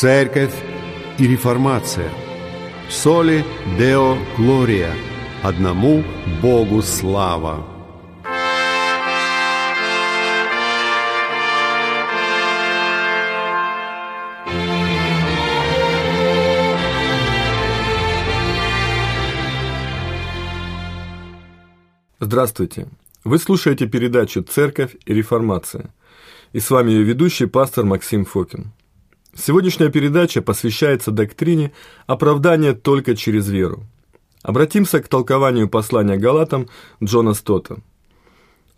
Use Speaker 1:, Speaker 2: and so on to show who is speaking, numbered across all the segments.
Speaker 1: Церковь и реформация. Соли Део Глория. Одному Богу слава.
Speaker 2: Здравствуйте! Вы слушаете передачу «Церковь и реформация». И с вами ее ведущий пастор Максим Фокин. Сегодняшняя передача посвящается доктрине оправдания только через веру. Обратимся к толкованию послания Галатам Джона Стота.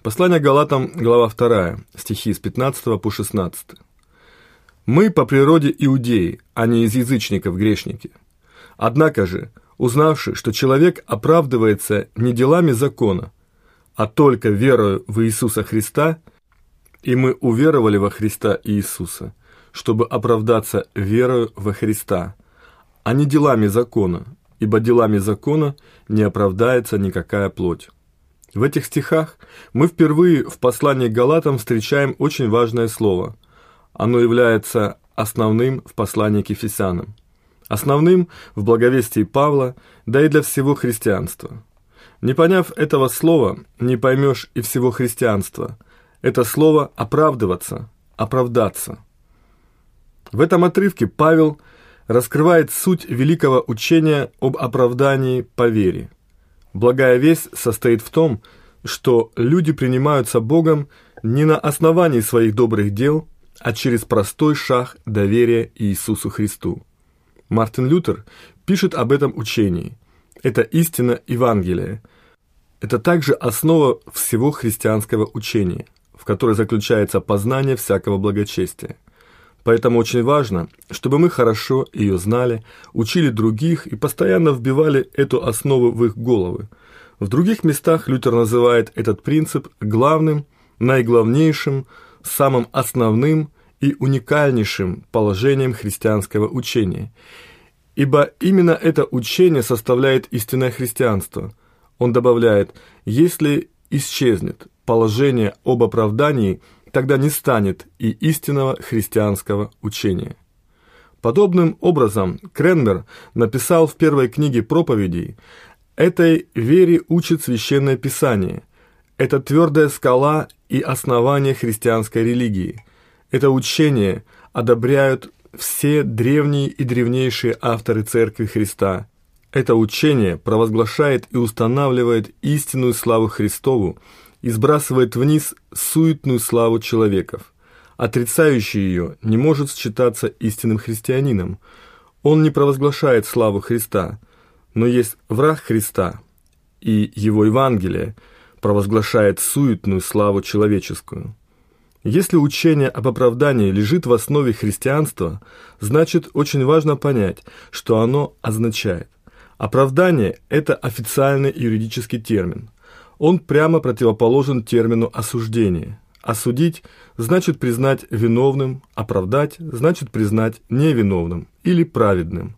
Speaker 2: Послание Галатам, глава 2, стихи с 15 по 16. «Мы по природе иудеи, а не из язычников грешники. Однако же, узнавши, что человек оправдывается не делами закона, а только верою в Иисуса Христа, и мы уверовали во Христа Иисуса, чтобы оправдаться верою во Христа, а не делами закона, ибо делами закона не оправдается никакая плоть. В этих стихах мы впервые в послании к Галатам встречаем очень важное слово. Оно является основным в послании к Ефесянам основным в благовестии Павла, да и для всего христианства. Не поняв этого слова, не поймешь и всего христианства. Это слово «оправдываться», «оправдаться». В этом отрывке Павел раскрывает суть великого учения об оправдании по вере. Благая весть состоит в том, что люди принимаются Богом не на основании своих добрых дел, а через простой шаг доверия Иисусу Христу. Мартин Лютер пишет об этом учении. Это истина Евангелия. Это также основа всего христианского учения, в которой заключается познание всякого благочестия. Поэтому очень важно, чтобы мы хорошо ее знали, учили других и постоянно вбивали эту основу в их головы. В других местах Лютер называет этот принцип главным, наиглавнейшим, самым основным – и уникальнейшим положением христианского учения. Ибо именно это учение составляет истинное христианство. Он добавляет, если исчезнет положение об оправдании, тогда не станет и истинного христианского учения. Подобным образом Кренмер написал в первой книге проповедей «Этой вере учит Священное Писание. Это твердая скала и основание христианской религии – это учение одобряют все древние и древнейшие авторы Церкви Христа. Это учение провозглашает и устанавливает истинную славу Христову и сбрасывает вниз суетную славу человеков. Отрицающий ее не может считаться истинным христианином. Он не провозглашает славу Христа, но есть враг Христа, и его Евангелие провозглашает суетную славу человеческую. Если учение об оправдании лежит в основе христианства, значит очень важно понять, что оно означает. Оправдание – это официальный юридический термин. Он прямо противоположен термину осуждение. Осудить – значит признать виновным, оправдать – значит признать невиновным или праведным.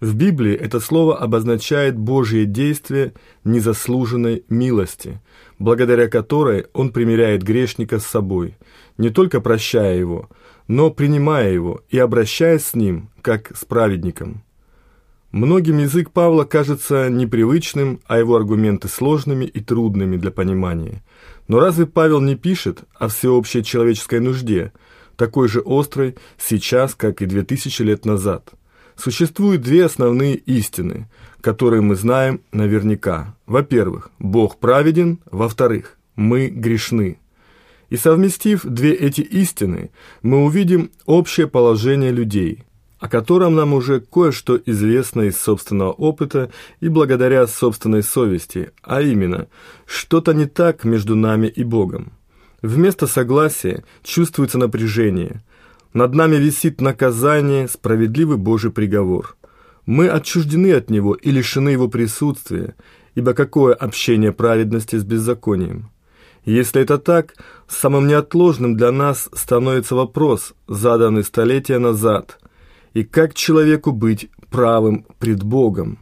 Speaker 2: В Библии это слово обозначает Божье действие незаслуженной милости, благодаря которой Он примиряет грешника с собой – не только прощая его, но принимая его и обращаясь с ним, как с праведником. Многим язык Павла кажется непривычным, а его аргументы сложными и трудными для понимания. Но разве Павел не пишет о всеобщей человеческой нужде, такой же острой сейчас, как и две тысячи лет назад? Существуют две основные истины, которые мы знаем наверняка. Во-первых, Бог праведен, во-вторых, мы грешны. И совместив две эти истины, мы увидим общее положение людей, о котором нам уже кое-что известно из собственного опыта и благодаря собственной совести, а именно, что-то не так между нами и Богом. Вместо согласия чувствуется напряжение. Над нами висит наказание, справедливый Божий приговор. Мы отчуждены от Него и лишены Его присутствия, ибо какое общение праведности с беззаконием? Если это так, самым неотложным для нас становится вопрос, заданный столетия назад, и как человеку быть правым пред Богом?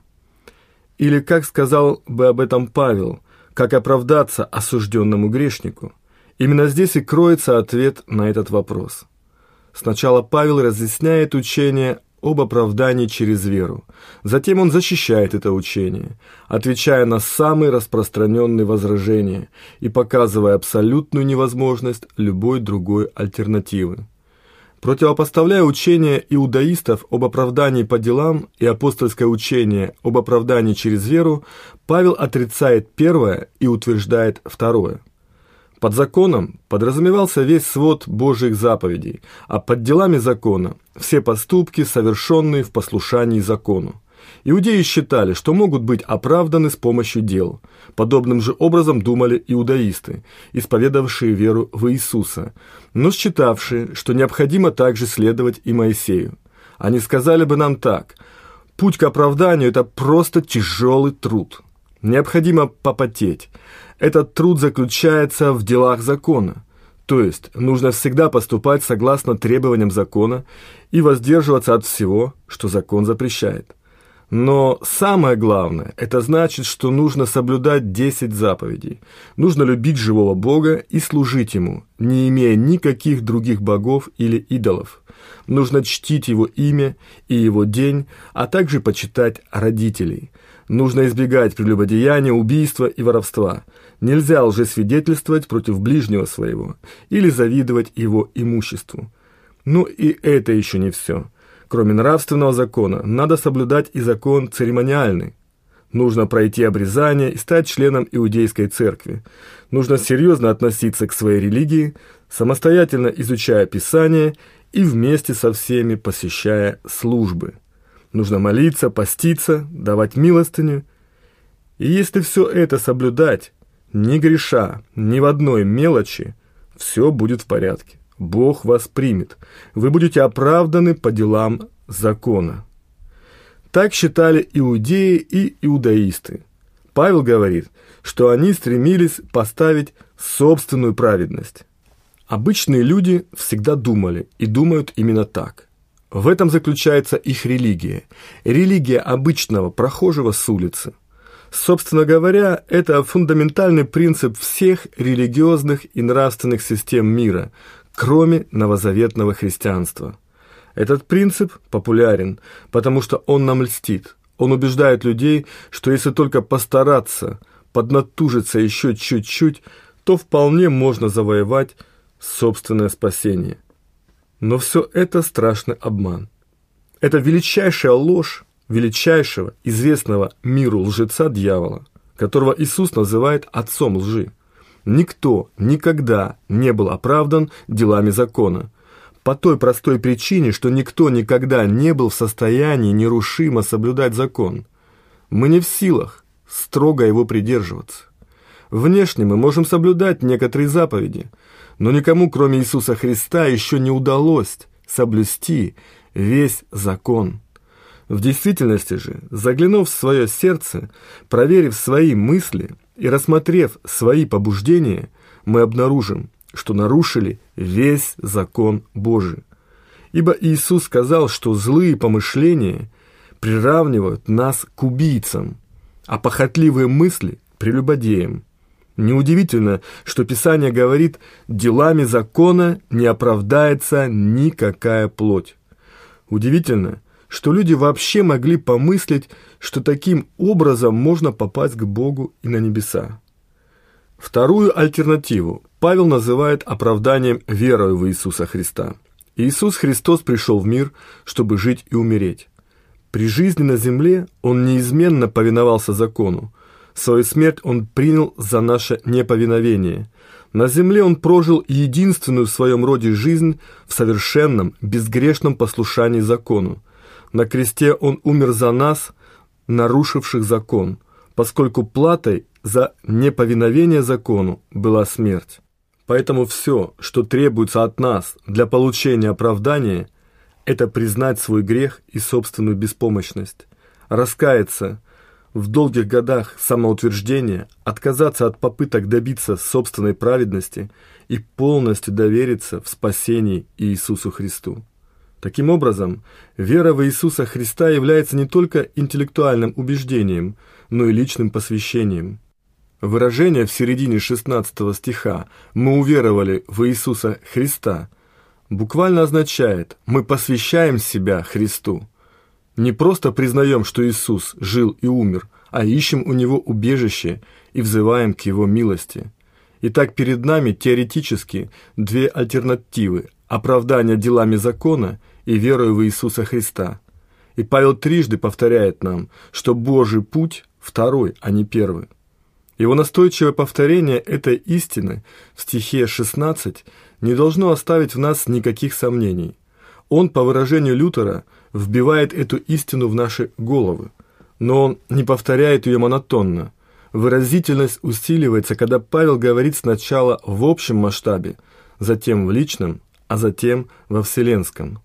Speaker 2: Или, как сказал бы об этом Павел, как оправдаться осужденному грешнику? Именно здесь и кроется ответ на этот вопрос. Сначала Павел разъясняет учение об оправдании через веру. Затем он защищает это учение, отвечая на самые распространенные возражения и показывая абсолютную невозможность любой другой альтернативы. Противопоставляя учение иудаистов об оправдании по делам и апостольское учение об оправдании через веру, Павел отрицает первое и утверждает второе. Под законом подразумевался весь свод Божьих заповедей, а под делами закона – все поступки, совершенные в послушании закону. Иудеи считали, что могут быть оправданы с помощью дел. Подобным же образом думали иудаисты, исповедовавшие веру в Иисуса, но считавшие, что необходимо также следовать и Моисею. Они сказали бы нам так – путь к оправданию – это просто тяжелый труд. Необходимо попотеть – этот труд заключается в делах закона. То есть нужно всегда поступать согласно требованиям закона и воздерживаться от всего, что закон запрещает. Но самое главное, это значит, что нужно соблюдать 10 заповедей. Нужно любить живого Бога и служить Ему, не имея никаких других богов или идолов. Нужно чтить Его имя и Его день, а также почитать родителей. Нужно избегать прелюбодеяния, убийства и воровства – Нельзя лжесвидетельствовать против ближнего своего или завидовать его имуществу. Ну и это еще не все. Кроме нравственного закона, надо соблюдать и закон церемониальный. Нужно пройти обрезание и стать членом иудейской церкви. Нужно серьезно относиться к своей религии, самостоятельно изучая Писание и вместе со всеми посещая службы. Нужно молиться, поститься, давать милостыню. И если все это соблюдать, не греша ни в одной мелочи, все будет в порядке. Бог вас примет. Вы будете оправданы по делам закона. Так считали иудеи и иудаисты. Павел говорит, что они стремились поставить собственную праведность. Обычные люди всегда думали и думают именно так. В этом заключается их религия. Религия обычного прохожего с улицы – Собственно говоря, это фундаментальный принцип всех религиозных и нравственных систем мира, кроме новозаветного христианства. Этот принцип популярен, потому что он нам льстит. Он убеждает людей, что если только постараться, поднатужиться еще чуть-чуть, то вполне можно завоевать собственное спасение. Но все это страшный обман. Это величайшая ложь, величайшего, известного миру лжеца дьявола, которого Иисус называет отцом лжи. Никто никогда не был оправдан делами закона, по той простой причине, что никто никогда не был в состоянии нерушимо соблюдать закон. Мы не в силах строго его придерживаться. Внешне мы можем соблюдать некоторые заповеди, но никому, кроме Иисуса Христа, еще не удалось соблюсти весь закон. В действительности же, заглянув в свое сердце, проверив свои мысли и рассмотрев свои побуждения, мы обнаружим, что нарушили весь закон Божий. Ибо Иисус сказал, что злые помышления приравнивают нас к убийцам, а похотливые мысли – прелюбодеям. Неудивительно, что Писание говорит, делами закона не оправдается никакая плоть. Удивительно, что люди вообще могли помыслить, что таким образом можно попасть к Богу и на небеса. Вторую альтернативу Павел называет оправданием верою в Иисуса Христа. Иисус Христос пришел в мир, чтобы жить и умереть. При жизни на земле Он неизменно повиновался закону. Свою смерть Он принял за наше неповиновение. На земле Он прожил единственную в своем роде жизнь в совершенном, безгрешном послушании закону. На кресте Он умер за нас, нарушивших закон, поскольку платой за неповиновение закону была смерть. Поэтому все, что требуется от нас для получения оправдания, это признать свой грех и собственную беспомощность, раскаяться в долгих годах самоутверждения, отказаться от попыток добиться собственной праведности и полностью довериться в спасении Иисусу Христу. Таким образом, вера в Иисуса Христа является не только интеллектуальным убеждением, но и личным посвящением. Выражение в середине 16 стиха «Мы уверовали в Иисуса Христа» буквально означает «мы посвящаем себя Христу». Не просто признаем, что Иисус жил и умер, а ищем у Него убежище и взываем к Его милости. Итак, перед нами теоретически две альтернативы – оправдание делами закона и верою в Иисуса Христа. И Павел трижды повторяет нам, что Божий путь второй, а не первый. Его настойчивое повторение этой истины в стихе 16 не должно оставить в нас никаких сомнений. Он, по выражению Лютера, вбивает эту истину в наши головы, но он не повторяет ее монотонно. Выразительность усиливается, когда Павел говорит сначала в общем масштабе, затем в личном, а затем во вселенском.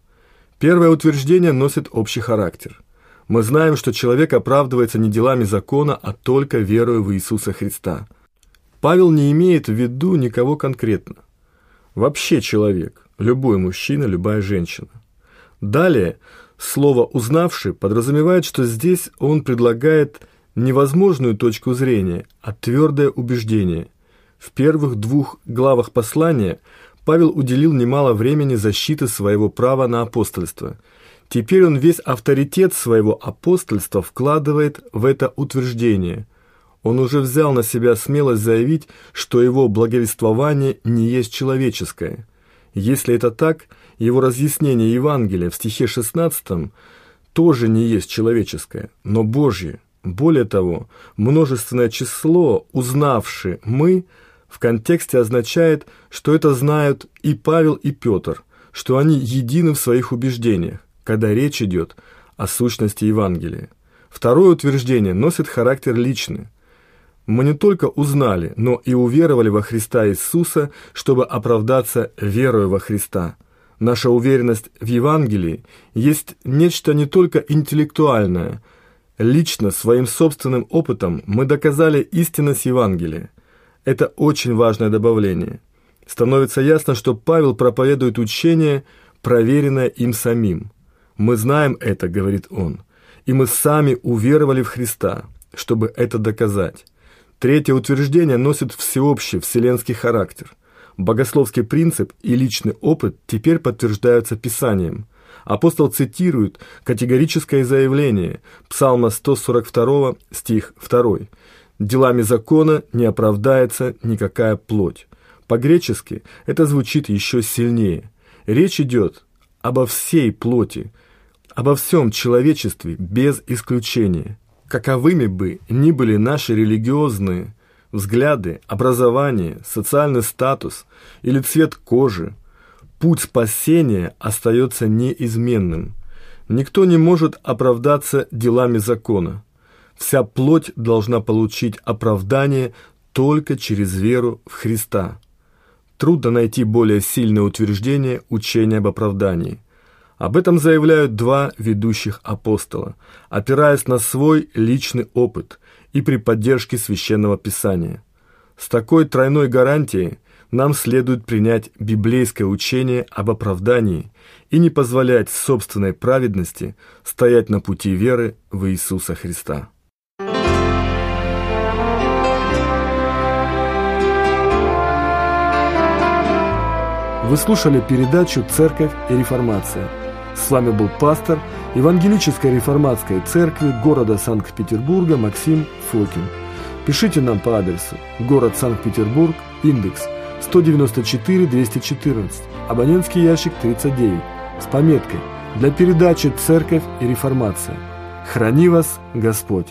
Speaker 2: Первое утверждение носит общий характер – мы знаем, что человек оправдывается не делами закона, а только верою в Иисуса Христа. Павел не имеет в виду никого конкретно. Вообще человек, любой мужчина, любая женщина. Далее, слово «узнавший» подразумевает, что здесь он предлагает невозможную точку зрения, а твердое убеждение. В первых двух главах послания Павел уделил немало времени защиты своего права на апостольство – Теперь он весь авторитет своего апостольства вкладывает в это утверждение. Он уже взял на себя смелость заявить, что его благовествование не есть человеческое. Если это так, его разъяснение Евангелия в стихе 16 тоже не есть человеческое, но Божье. Более того, множественное число «узнавши мы» в контексте означает, что это знают и Павел, и Петр, что они едины в своих убеждениях когда речь идет о сущности Евангелия. Второе утверждение носит характер личный. Мы не только узнали, но и уверовали во Христа Иисуса, чтобы оправдаться верою во Христа. Наша уверенность в Евангелии есть нечто не только интеллектуальное. Лично, своим собственным опытом, мы доказали истинность Евангелия. Это очень важное добавление. Становится ясно, что Павел проповедует учение, проверенное им самим. «Мы знаем это», — говорит он, — «и мы сами уверовали в Христа, чтобы это доказать». Третье утверждение носит всеобщий вселенский характер. Богословский принцип и личный опыт теперь подтверждаются Писанием. Апостол цитирует категорическое заявление Псалма 142, стих 2. «Делами закона не оправдается никакая плоть». По-гречески это звучит еще сильнее. Речь идет обо всей плоти, обо всем человечестве без исключения. Каковыми бы ни были наши религиозные взгляды, образование, социальный статус или цвет кожи, путь спасения остается неизменным. Никто не может оправдаться делами закона. Вся плоть должна получить оправдание только через веру в Христа. Трудно найти более сильное утверждение учения об оправдании – об этом заявляют два ведущих апостола, опираясь на свой личный опыт и при поддержке Священного Писания. С такой тройной гарантией нам следует принять библейское учение об оправдании и не позволять собственной праведности стоять на пути веры в Иисуса Христа.
Speaker 3: Вы слушали передачу «Церковь и реформация». С вами был пастор Евангелической реформатской церкви города Санкт-Петербурга Максим Фокин. Пишите нам по адресу город Санкт-Петербург, индекс 194-214, абонентский ящик 39, с пометкой «Для передачи «Церковь и реформация». Храни вас Господь!